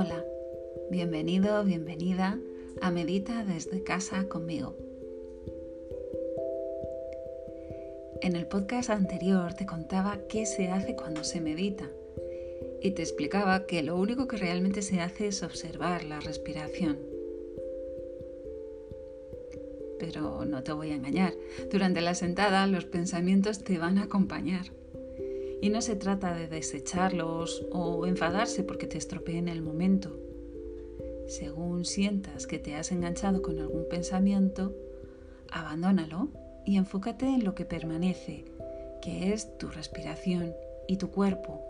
Hola, bienvenido, bienvenida a Medita desde casa conmigo. En el podcast anterior te contaba qué se hace cuando se medita y te explicaba que lo único que realmente se hace es observar la respiración. Pero no te voy a engañar, durante la sentada los pensamientos te van a acompañar. Y no se trata de desecharlos o enfadarse porque te estropeen el momento. Según sientas que te has enganchado con algún pensamiento, abandónalo y enfócate en lo que permanece, que es tu respiración y tu cuerpo,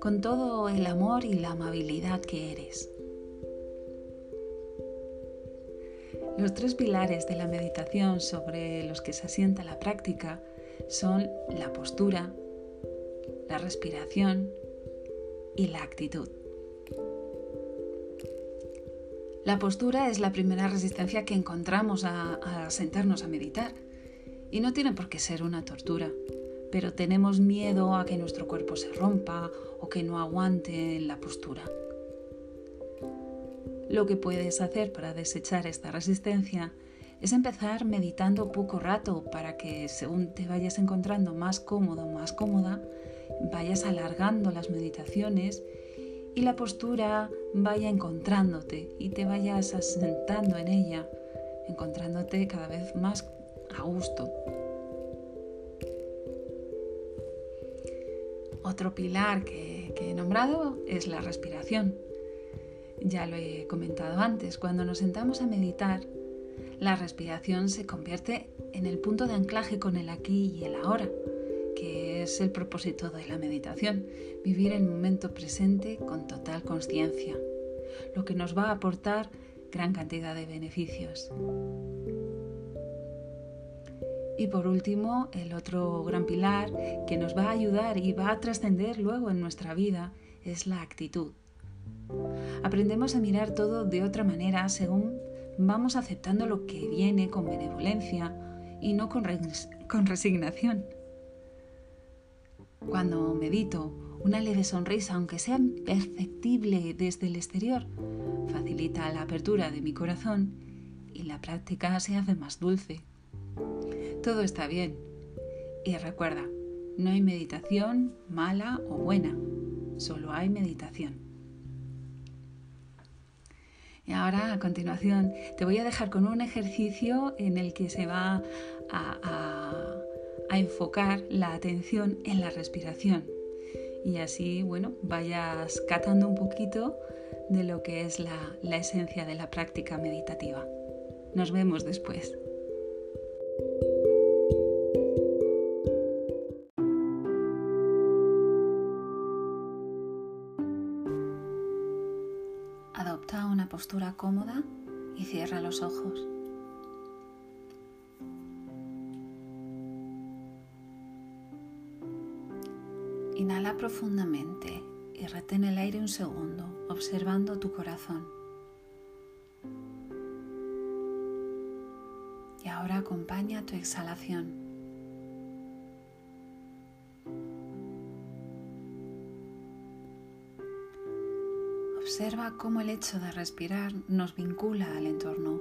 con todo el amor y la amabilidad que eres. Los tres pilares de la meditación sobre los que se asienta la práctica son la postura, la respiración y la actitud. La postura es la primera resistencia que encontramos a, sentarnos a meditar y no tiene por qué ser una tortura, pero tenemos miedo a que nuestro cuerpo se rompa o que no aguante la postura. Lo que puedes hacer para desechar esta resistencia es empezar meditando poco rato para que según te vayas encontrando más cómodo, más cómoda, vayas alargando las meditaciones y la postura vaya encontrándote y te vayas asentando en ella, encontrándote cada vez más a gusto. Otro pilar que, he nombrado es la respiración. Ya lo he comentado antes, cuando nos sentamos a meditar, la respiración se convierte en el punto de anclaje con el aquí y el ahora es el propósito de la meditación, vivir el momento presente con total conciencia, lo que nos va a aportar gran cantidad de beneficios. Y por último, el otro gran pilar que nos va a ayudar y va a trascender luego en nuestra vida es la actitud. Aprendemos a mirar todo de otra manera según vamos aceptando lo que viene con benevolencia y no con, con resignación. Cuando medito, una leve sonrisa, aunque sea perceptible desde el exterior, facilita la apertura de mi corazón y la práctica se hace más dulce. Todo está bien. Y recuerda, no hay meditación mala o buena, solo hay meditación. Y ahora, a continuación, te voy a dejar con un ejercicio en el que se va a, a enfocar la atención en la respiración y así, bueno, vayas catando un poquito de lo que es la, la esencia de la práctica meditativa. Nos vemos después. Adopta una postura cómoda y cierra los ojos. Inhala profundamente y retén el aire un segundo, observando tu corazón. Y ahora acompaña tu exhalación. Observa cómo el hecho de respirar nos vincula al entorno.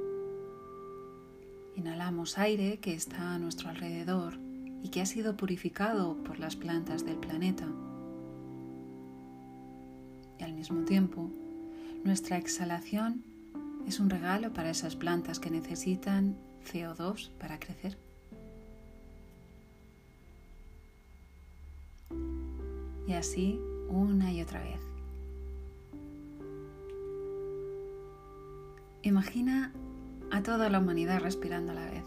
Inhalamos aire que está a nuestro alrededor y que ha sido purificado por las plantas del planeta. Y al mismo tiempo, nuestra exhalación es un regalo para esas plantas que necesitan CO2 para crecer. Y así una y otra vez. Imagina a toda la humanidad respirando a la vez.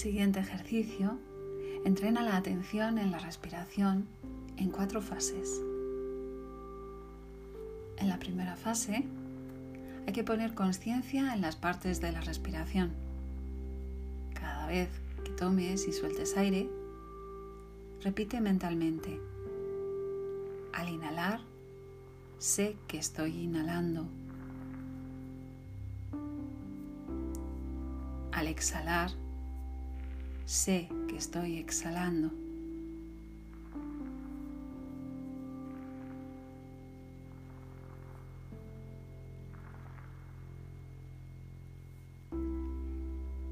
Siguiente ejercicio, entrena la atención en la respiración en cuatro fases. En la primera fase hay que poner conciencia en las partes de la respiración. Cada vez que tomes y sueltes aire, repite mentalmente. Al inhalar, sé que estoy inhalando. Al exhalar, sé que estoy exhalando.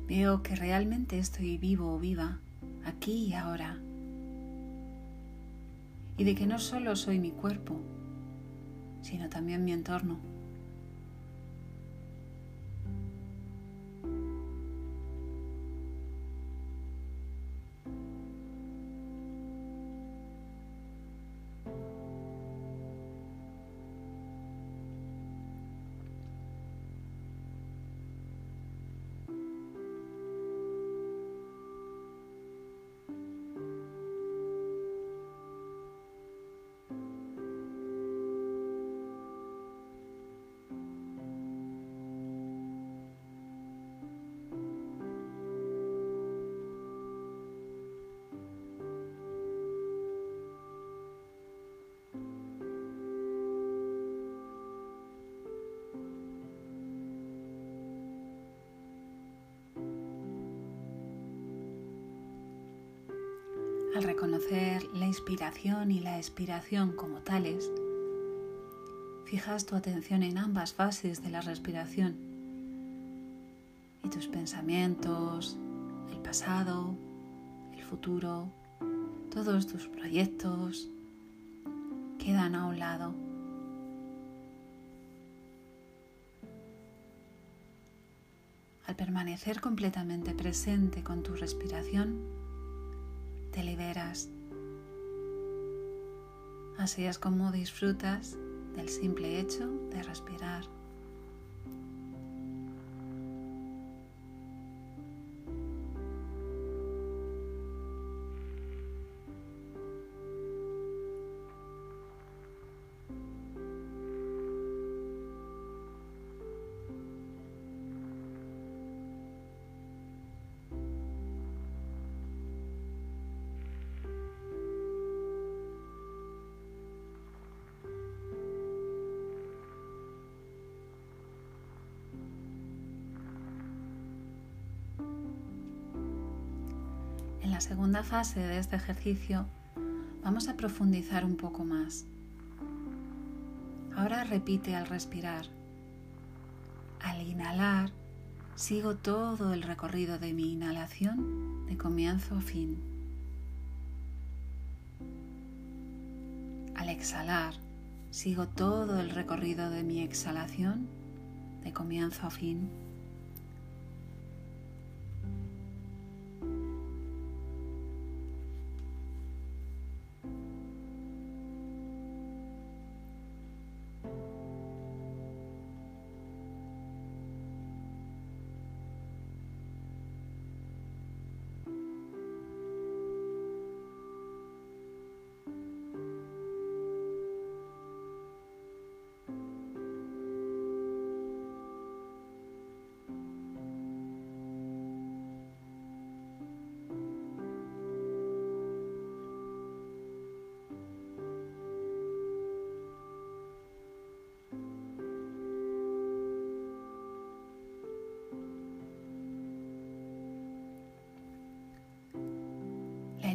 Veo que realmente estoy vivo o viva aquí y ahora. Y de que no solo soy mi cuerpo, sino también mi entorno. Al reconocer la inspiración y la expiración como tales, fijas tu atención en ambas fases de la respiración y tus pensamientos, el pasado, el futuro, todos tus proyectos quedan a un lado. Al permanecer completamente presente con tu respiración, te liberas. Así es como disfrutas del simple hecho de respirar. La segunda fase de este ejercicio vamos a profundizar un poco más. Ahora repite al respirar. Al inhalar, sigo todo el recorrido de mi inhalación de comienzo a fin. Al exhalar, sigo todo el recorrido de mi exhalación de comienzo a fin.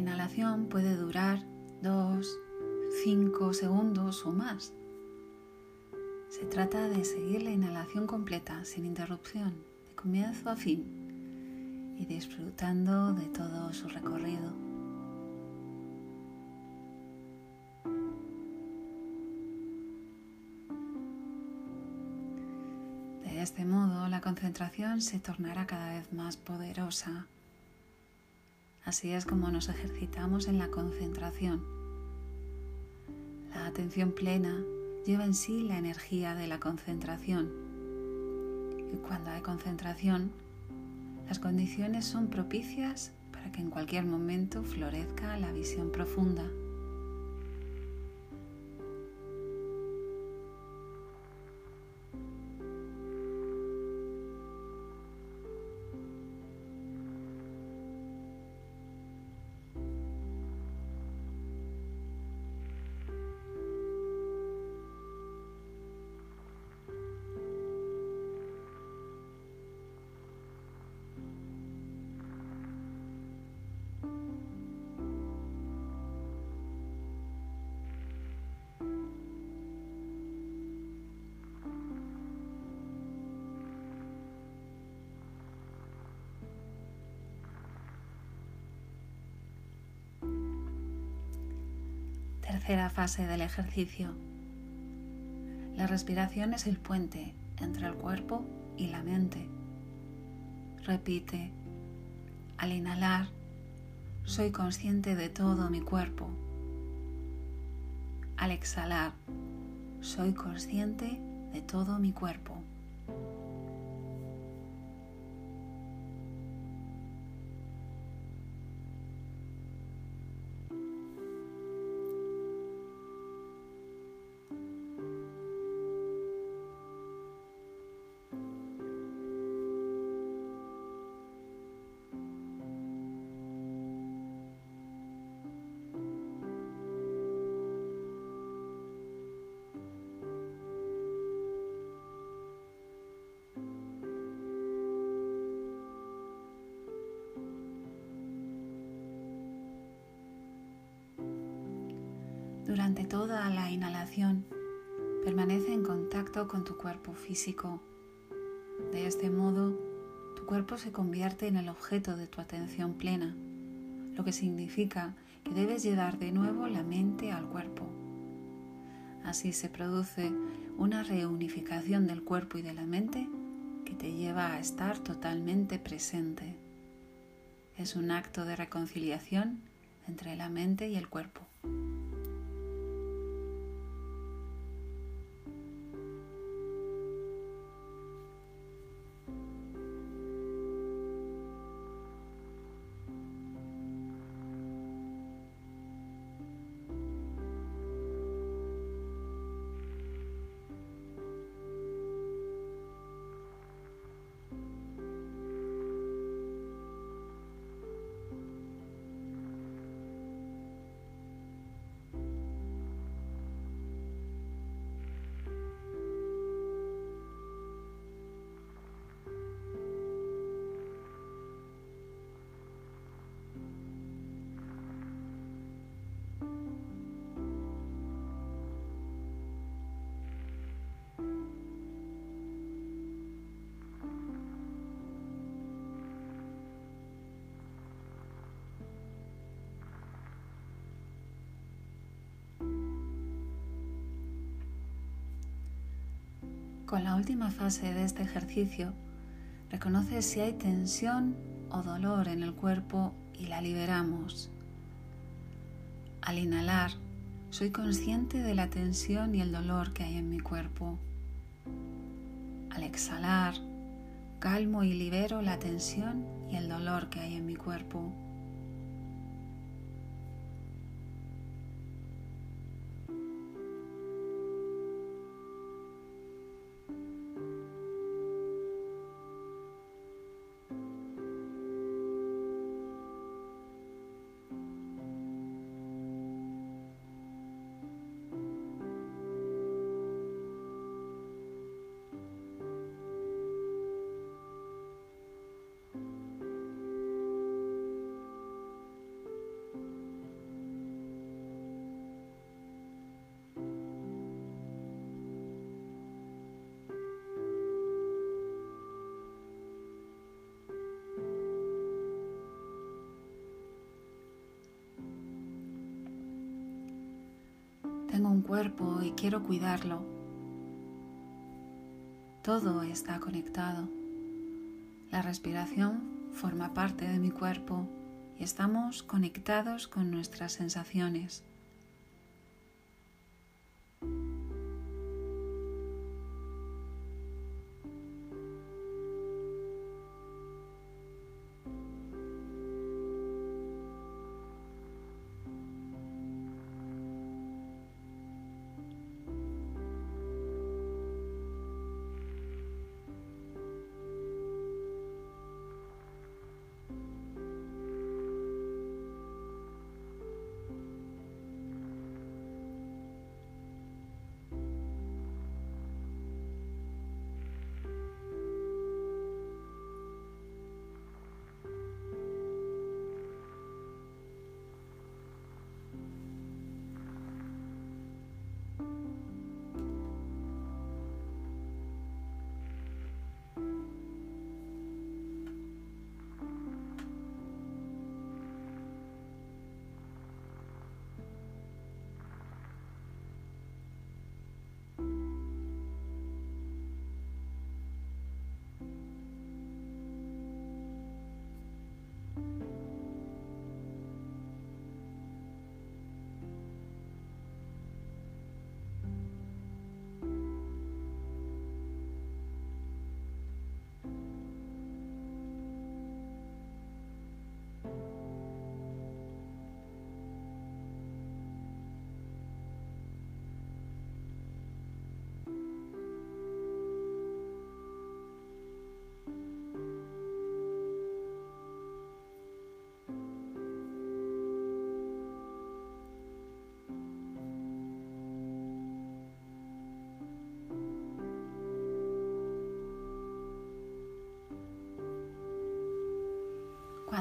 Inhalación puede durar 2, 5 segundos o más. Se trata de seguir la inhalación completa, sin interrupción, de comienzo a fin y disfrutando de todo su recorrido. De este modo, la concentración se tornará cada vez más poderosa Así es como nos ejercitamos en la concentración. La atención plena lleva en sí la energía de la concentración. Y cuando hay concentración, las condiciones son propicias para que en cualquier momento florezca la visión profunda. Tercera fase del ejercicio. La respiración es el puente entre el cuerpo y la mente. Repite, al inhalar, soy consciente de todo mi cuerpo. Al exhalar, soy consciente de todo mi cuerpo. Durante toda la inhalación, permanece en contacto con tu cuerpo físico. De este modo, tu cuerpo se convierte en el objeto de tu atención plena, lo que significa que debes llevar de nuevo la mente al cuerpo. Así se produce una reunificación del cuerpo y de la mente que te lleva a estar totalmente presente. Es un acto de reconciliación entre la mente y el cuerpo. Con la última fase de este ejercicio, reconoce si hay tensión o dolor en el cuerpo y la liberamos. Al inhalar, soy consciente de la tensión y el dolor que hay en mi cuerpo. Al exhalar, calmo y libero la tensión y el dolor que hay en mi cuerpo. Tengo un cuerpo y quiero cuidarlo. Todo está conectado. La respiración forma parte de mi cuerpo y estamos conectados con nuestras sensaciones.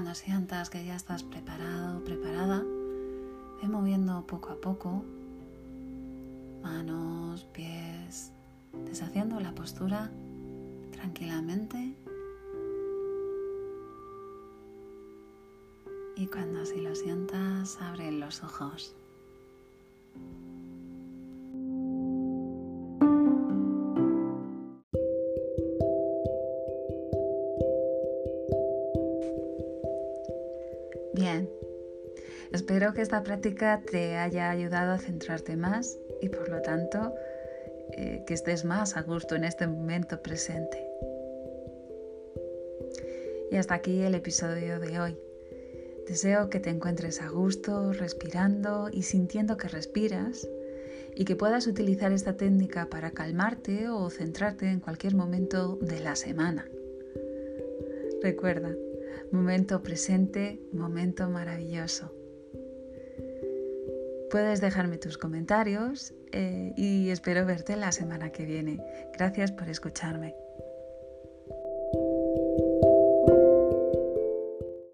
Cuando sientas que ya estás preparado preparada, ve moviendo poco a poco manos, pies, deshaciendo la postura tranquilamente. Y cuando así lo sientas, abre los ojos. Espero que esta práctica te haya ayudado a centrarte más y por lo tanto eh, que estés más a gusto en este momento presente. Y hasta aquí el episodio de hoy. Deseo que te encuentres a gusto, respirando y sintiendo que respiras y que puedas utilizar esta técnica para calmarte o centrarte en cualquier momento de la semana. Recuerda, momento presente, momento maravilloso. Puedes dejarme tus comentarios eh, y espero verte la semana que viene. Gracias por escucharme.